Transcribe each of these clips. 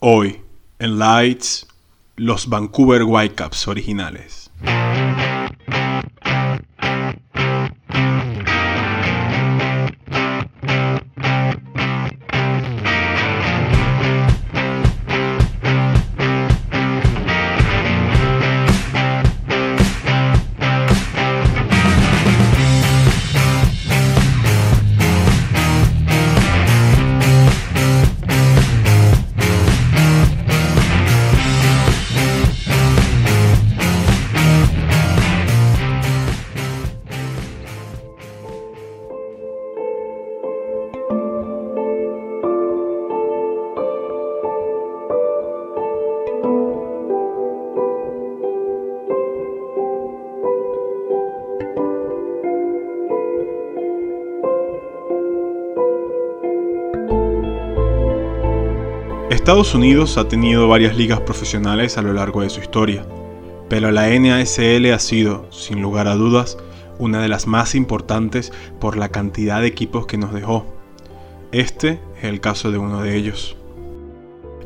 Hoy, en Lights, los Vancouver Whitecaps originales. Estados Unidos ha tenido varias ligas profesionales a lo largo de su historia, pero la NASL ha sido, sin lugar a dudas, una de las más importantes por la cantidad de equipos que nos dejó. Este es el caso de uno de ellos.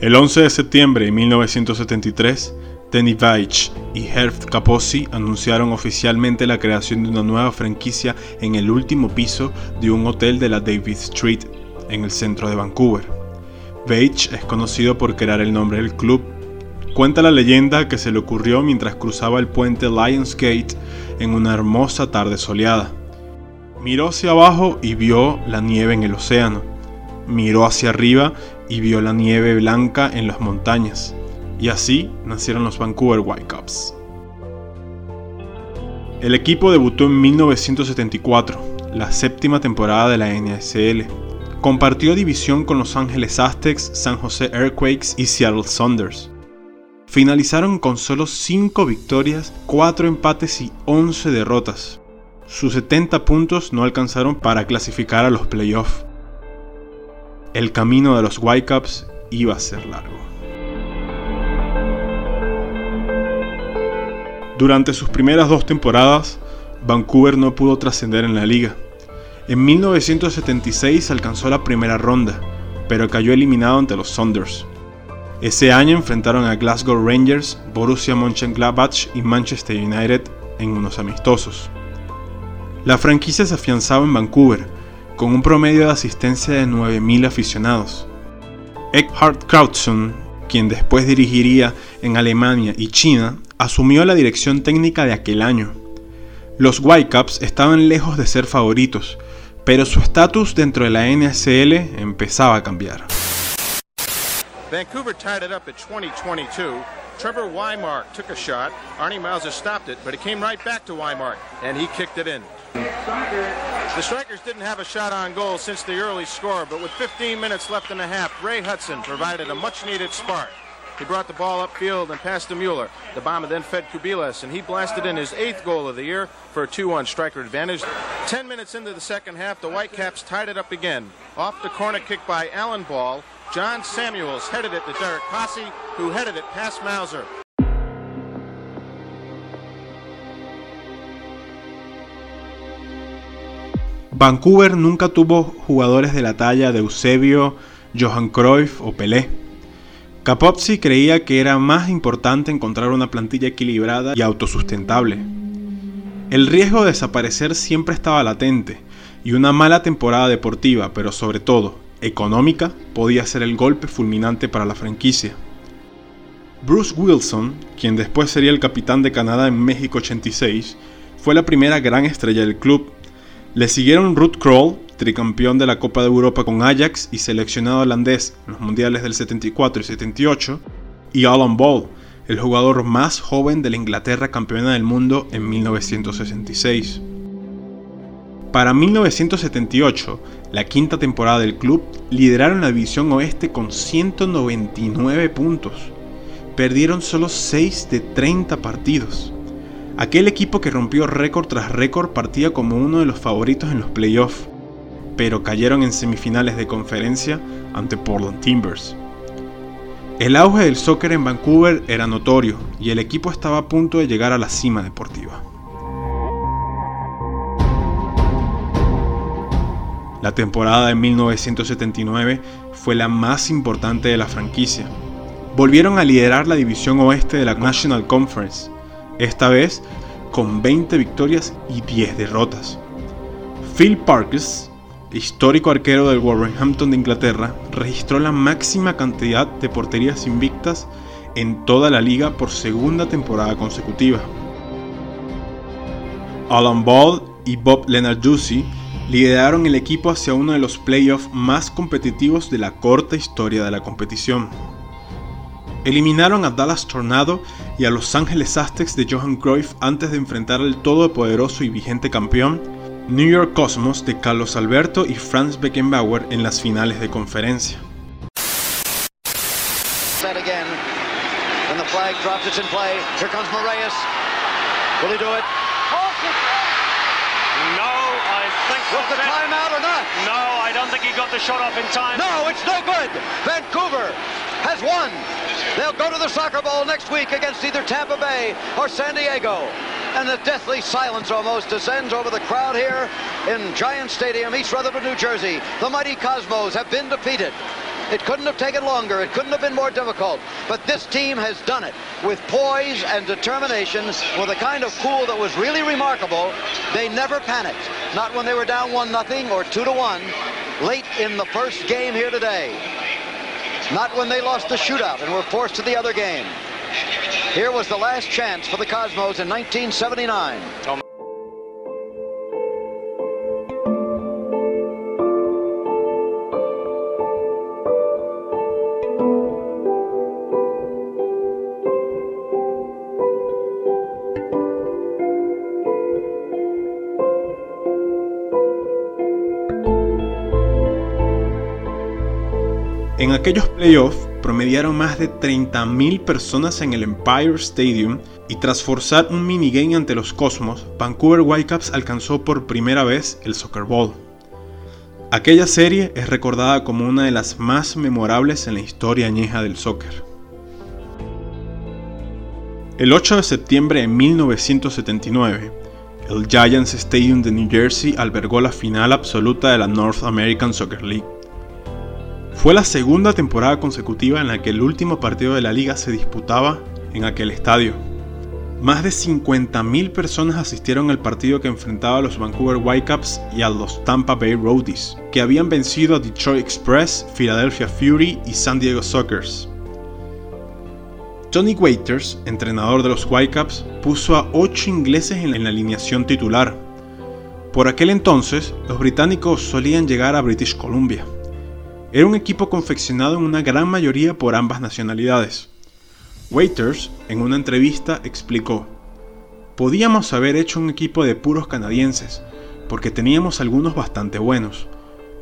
El 11 de septiembre de 1973, Danny Veitch y Herb Capozzi anunciaron oficialmente la creación de una nueva franquicia en el último piso de un hotel de la David Street, en el centro de Vancouver. Veitch es conocido por crear el nombre del club. Cuenta la leyenda que se le ocurrió mientras cruzaba el puente Lionsgate en una hermosa tarde soleada. Miró hacia abajo y vio la nieve en el océano. Miró hacia arriba y vio la nieve blanca en las montañas. Y así nacieron los Vancouver Whitecaps. El equipo debutó en 1974, la séptima temporada de la NSL. Compartió división con Los Ángeles Aztecs, San José Earthquakes y Seattle Saunders. Finalizaron con solo 5 victorias, 4 empates y 11 derrotas. Sus 70 puntos no alcanzaron para clasificar a los playoffs. El camino de los Whitecaps iba a ser largo. Durante sus primeras dos temporadas, Vancouver no pudo trascender en la liga en 1976 alcanzó la primera ronda, pero cayó eliminado ante los Saunders. Ese año enfrentaron a Glasgow Rangers, Borussia Mönchengladbach y Manchester United en unos amistosos. La franquicia se afianzaba en Vancouver, con un promedio de asistencia de 9.000 aficionados. Eckhard Krautzen, quien después dirigiría en Alemania y China, asumió la dirección técnica de aquel año. Los Whitecaps estaban lejos de ser favoritos, pero su estatus dentro de la NSL empezaba a cambiar. Vancouver tied it up at 2022. Trevor Weimark took a shot. Arnie Mauser stopped it, but it came right back to Weimark, and he kicked it in. The Strikers didn't have a shot on goal since the early score, but with 15 minutes left in the half, Ray Hudson provided a much-needed spark. He brought the ball upfield and passed to Mueller. The bomber then fed Kubilas, and he blasted in his eighth goal of the year for a 2-1 striker advantage. Ten minutes into the second half, the Whitecaps tied it up again. Off the corner kick by Allen Ball, John Samuels headed it to Derek Posse, who headed it past Mauser. Vancouver nunca tuvo jugadores de la talla de Eusebio, Johan Cruyff o Pelé. Capozzi creía que era más importante encontrar una plantilla equilibrada y autosustentable. El riesgo de desaparecer siempre estaba latente, y una mala temporada deportiva, pero sobre todo económica, podía ser el golpe fulminante para la franquicia. Bruce Wilson, quien después sería el capitán de Canadá en México 86, fue la primera gran estrella del club. Le siguieron Ruth Kroll, tricampeón de la Copa de Europa con Ajax y seleccionado holandés en los mundiales del 74 y 78, y Alan Ball, el jugador más joven de la Inglaterra campeona del mundo en 1966. Para 1978, la quinta temporada del club, lideraron la división oeste con 199 puntos. Perdieron solo 6 de 30 partidos. Aquel equipo que rompió récord tras récord partía como uno de los favoritos en los playoffs pero cayeron en semifinales de conferencia ante Portland Timbers. El auge del soccer en Vancouver era notorio y el equipo estaba a punto de llegar a la cima deportiva. La temporada de 1979 fue la más importante de la franquicia. volvieron a liderar la división oeste de la National Conference, esta vez con 20 victorias y 10 derrotas. Phil Parkes, histórico arquero del Wolverhampton de Inglaterra, registró la máxima cantidad de porterías invictas en toda la liga por segunda temporada consecutiva. Alan Ball y Bob Juicy lideraron el equipo hacia uno de los playoffs más competitivos de la corta historia de la competición. Eliminaron a Dallas Tornado y a Los Angeles Aztecs de Johan Cruyff antes de enfrentar al todopoderoso y vigente campeón New York Cosmos de Carlos Alberto y Franz Beckenbauer en las finales de conferencia. Was the timeout or not? No, I don't think he got the shot off in time. No, it's no good. Vancouver has won. They'll go to the Soccer Bowl next week against either Tampa Bay or San Diego. And the deathly silence almost descends over the crowd here in Giant Stadium, East Rutherford, New Jersey. The mighty Cosmos have been defeated. It couldn't have taken longer. It couldn't have been more difficult. But this team has done it with poise and determination, with a kind of cool that was really remarkable. They never panicked. Not when they were down one nothing or two to one late in the first game here today. Not when they lost the shootout and were forced to the other game. Here was the last chance for the Cosmos in 1979. En aquellos playoffs promediaron más de 30.000 personas en el Empire Stadium y tras forzar un minigame ante los Cosmos, Vancouver Whitecaps alcanzó por primera vez el Soccer Bowl. Aquella serie es recordada como una de las más memorables en la historia añeja del soccer. El 8 de septiembre de 1979, el Giants Stadium de New Jersey albergó la final absoluta de la North American Soccer League. Fue la segunda temporada consecutiva en la que el último partido de la liga se disputaba en aquel estadio. Más de 50.000 personas asistieron al partido que enfrentaba a los Vancouver Whitecaps y a los Tampa Bay Roadies, que habían vencido a Detroit Express, Philadelphia Fury y San Diego Sockers. Tony Waiters, entrenador de los Whitecaps, puso a 8 ingleses en la alineación titular. Por aquel entonces, los británicos solían llegar a British Columbia. Era un equipo confeccionado en una gran mayoría por ambas nacionalidades. Waiters, en una entrevista, explicó, Podíamos haber hecho un equipo de puros canadienses, porque teníamos algunos bastante buenos,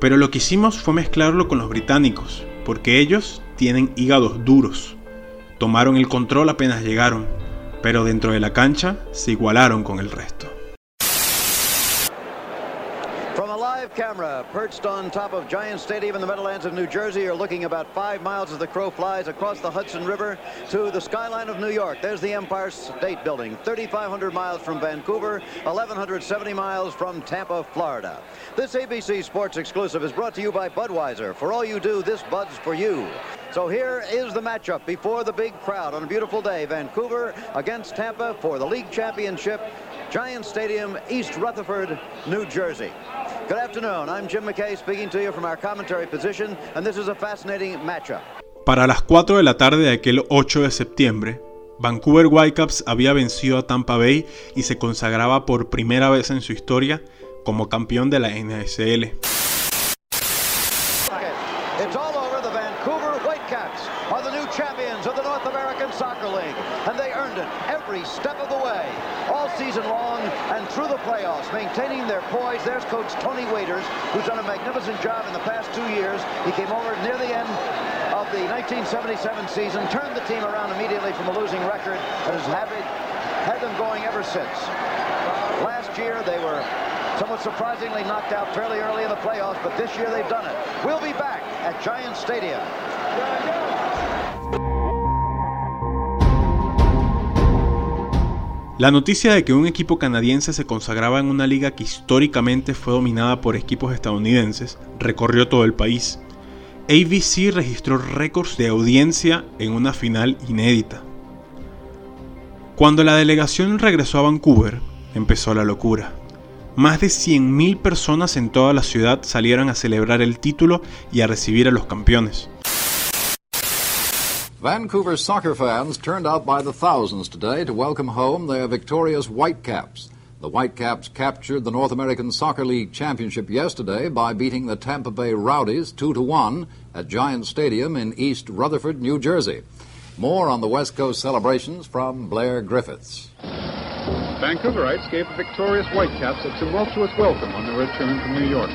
pero lo que hicimos fue mezclarlo con los británicos, porque ellos tienen hígados duros. Tomaron el control apenas llegaron, pero dentro de la cancha se igualaron con el resto. Camera perched on top of Giant Stadium in the Meadowlands of New Jersey. You're looking about five miles as the crow flies across the Hudson River to the skyline of New York. There's the Empire State Building, 3,500 miles from Vancouver, 1,170 miles from Tampa, Florida. This ABC Sports exclusive is brought to you by Budweiser. For all you do, this Bud's for you. So here is the matchup before the big crowd on a beautiful day. Vancouver against Tampa for the league championship. Giant Stadium, East Rutherford, New Jersey. Good afternoon. I'm Jim McKay speaking to you from our commentary position, and this is a fascinating matchup. Para las 4 de la tarde de aquel 8 de septiembre, Vancouver Whitecaps había vencido a Tampa Bay y se consagraba por primera vez en su historia como campeón de la NSL. Maintaining their poise. There's Coach Tony Waiters, who's done a magnificent job in the past two years. He came over near the end of the 1977 season, turned the team around immediately from a losing record, and has had, it, had them going ever since. Last year, they were somewhat surprisingly knocked out fairly early in the playoffs, but this year they've done it. We'll be back at Giant Stadium. La noticia de que un equipo canadiense se consagraba en una liga que históricamente fue dominada por equipos estadounidenses recorrió todo el país. ABC registró récords de audiencia en una final inédita. Cuando la delegación regresó a Vancouver, empezó la locura. Más de 100.000 personas en toda la ciudad salieron a celebrar el título y a recibir a los campeones. Vancouver soccer fans turned out by the thousands today to welcome home their victorious Whitecaps. The Whitecaps captured the North American Soccer League Championship yesterday by beating the Tampa Bay Rowdies 2 to 1 at Giant Stadium in East Rutherford, New Jersey. More on the West Coast celebrations from Blair Griffiths. Vancouverites gave the victorious Whitecaps a tumultuous welcome on their return from New York.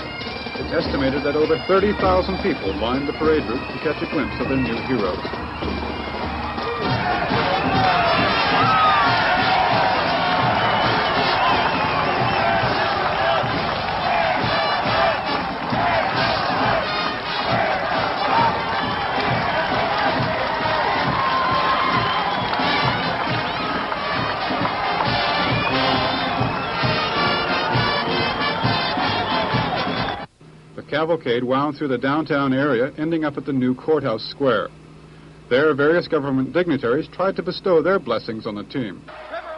It's estimated that over 30,000 people lined the parade route to catch a glimpse of their new heroes. Cavalcade wound through the downtown area, ending up at the new courthouse square. There, various government dignitaries tried to bestow their blessings on the team.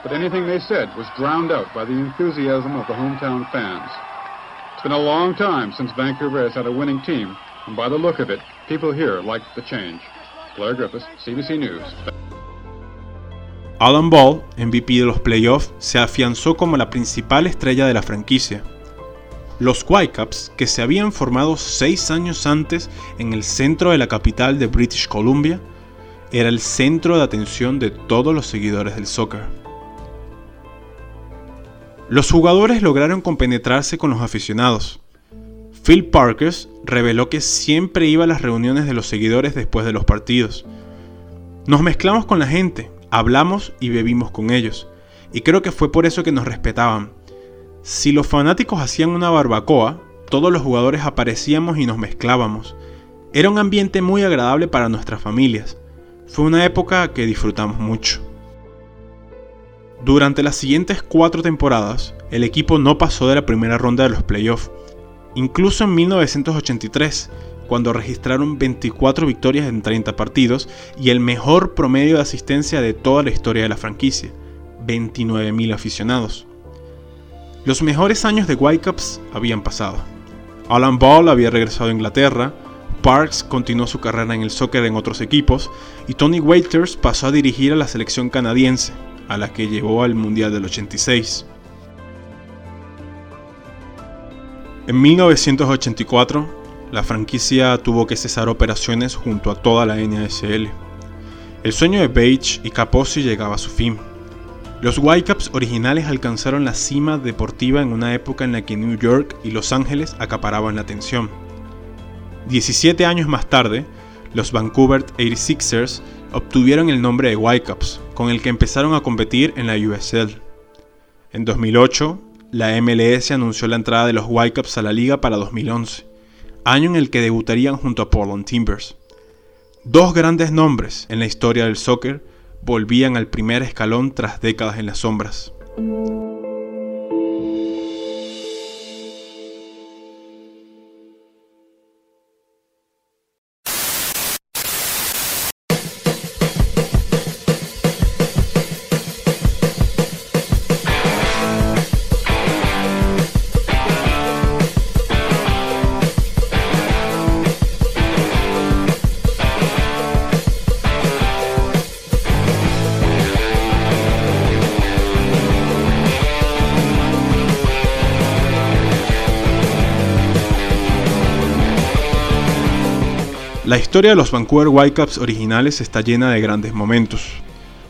But anything they said was drowned out by the enthusiasm of the hometown fans. It's been a long time since Vancouver has had a winning team, and by the look of it, people here like the change. Blair Griffiths, CBC News. Alan Ball, MVP de los playoffs, se afianzó como la principal estrella de la franquicia. Los Whitecaps, que se habían formado seis años antes en el centro de la capital de British Columbia, era el centro de atención de todos los seguidores del soccer. Los jugadores lograron compenetrarse con los aficionados. Phil Parkers reveló que siempre iba a las reuniones de los seguidores después de los partidos. Nos mezclamos con la gente, hablamos y bebimos con ellos, y creo que fue por eso que nos respetaban si los fanáticos hacían una barbacoa, todos los jugadores aparecíamos y nos mezclábamos. Era un ambiente muy agradable para nuestras familias. Fue una época que disfrutamos mucho. Durante las siguientes cuatro temporadas, el equipo no pasó de la primera ronda de los playoffs. Incluso en 1983, cuando registraron 24 victorias en 30 partidos y el mejor promedio de asistencia de toda la historia de la franquicia, 29.000 aficionados. Los mejores años de Whitecaps habían pasado. Alan Ball había regresado a Inglaterra, Parks continuó su carrera en el soccer en otros equipos y Tony Waiters pasó a dirigir a la selección canadiense, a la que llevó al Mundial del 86. En 1984, la franquicia tuvo que cesar operaciones junto a toda la NASL. El sueño de Page y Capozzi llegaba a su fin. Los Whitecaps originales alcanzaron la cima deportiva en una época en la que New York y Los Ángeles acaparaban la atención. 17 años más tarde, los Vancouver 86ers obtuvieron el nombre de Whitecaps, con el que empezaron a competir en la USL. En 2008, la MLS anunció la entrada de los Whitecaps a la liga para 2011, año en el que debutarían junto a Portland Timbers. Dos grandes nombres en la historia del soccer volvían al primer escalón tras décadas en las sombras. La historia de los Vancouver Whitecaps originales está llena de grandes momentos.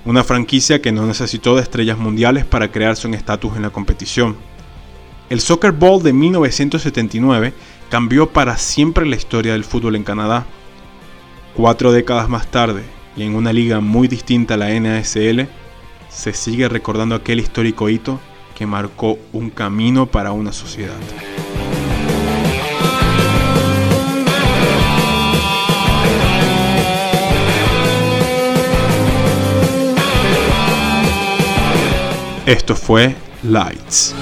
Una franquicia que no necesitó de estrellas mundiales para crearse un estatus en la competición. El Soccer Bowl de 1979 cambió para siempre la historia del fútbol en Canadá. Cuatro décadas más tarde, y en una liga muy distinta a la NASL, se sigue recordando aquel histórico hito que marcó un camino para una sociedad. Esto fue Lights.